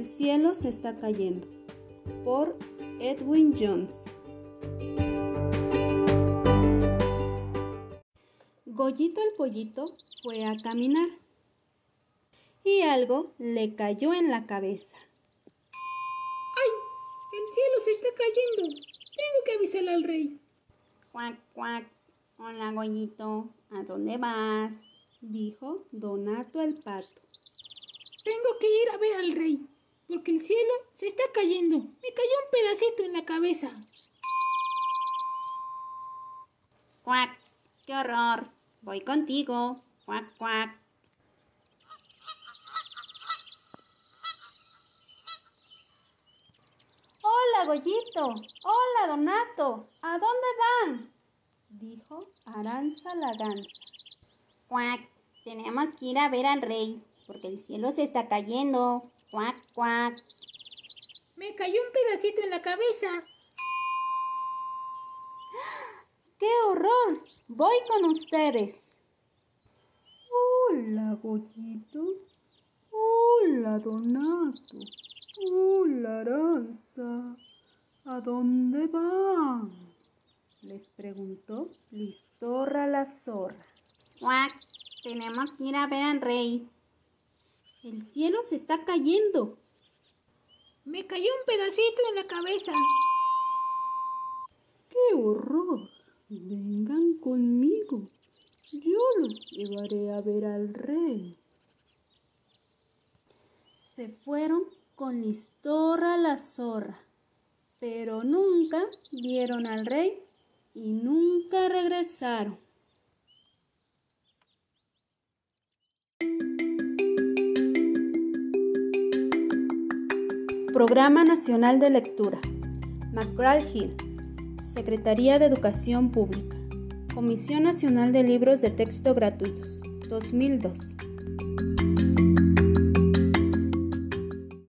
El cielo se está cayendo. Por Edwin Jones. Goyito el pollito fue a caminar y algo le cayó en la cabeza. ¡Ay! El cielo se está cayendo. Tengo que avisarle al rey. Cuac, cuac. Hola, Goyito. ¿A dónde vas? Dijo Donato el pato. Tengo que ir a ver al rey, cielo se está cayendo. Me cayó un pedacito en la cabeza. Cuac. ¡Qué horror! Voy contigo. Cuac, cuac. Hola, Goyito. Hola, Donato. ¿A dónde van? Dijo Aranza la gansa. Cuac. Tenemos que ir a ver al rey, porque el cielo se está cayendo. Cuac, cuac. Me cayó un pedacito en la cabeza. ¡Qué horror! Voy con ustedes. Hola, Goyito. Hola, Donato. Hola, Aranza. ¿A dónde van? Les preguntó Listorra la zorra. Cuac. Tenemos que ir a ver al rey. El cielo se está cayendo. Me cayó un pedacito en la cabeza. ¡Qué horror! Vengan conmigo. Yo los llevaré a ver al rey. Se fueron con Listorra la zorra, pero nunca vieron al rey y nunca regresaron. Programa Nacional de Lectura. McGraw-Hill. Secretaría de Educación Pública. Comisión Nacional de Libros de Texto Gratuitos. 2002.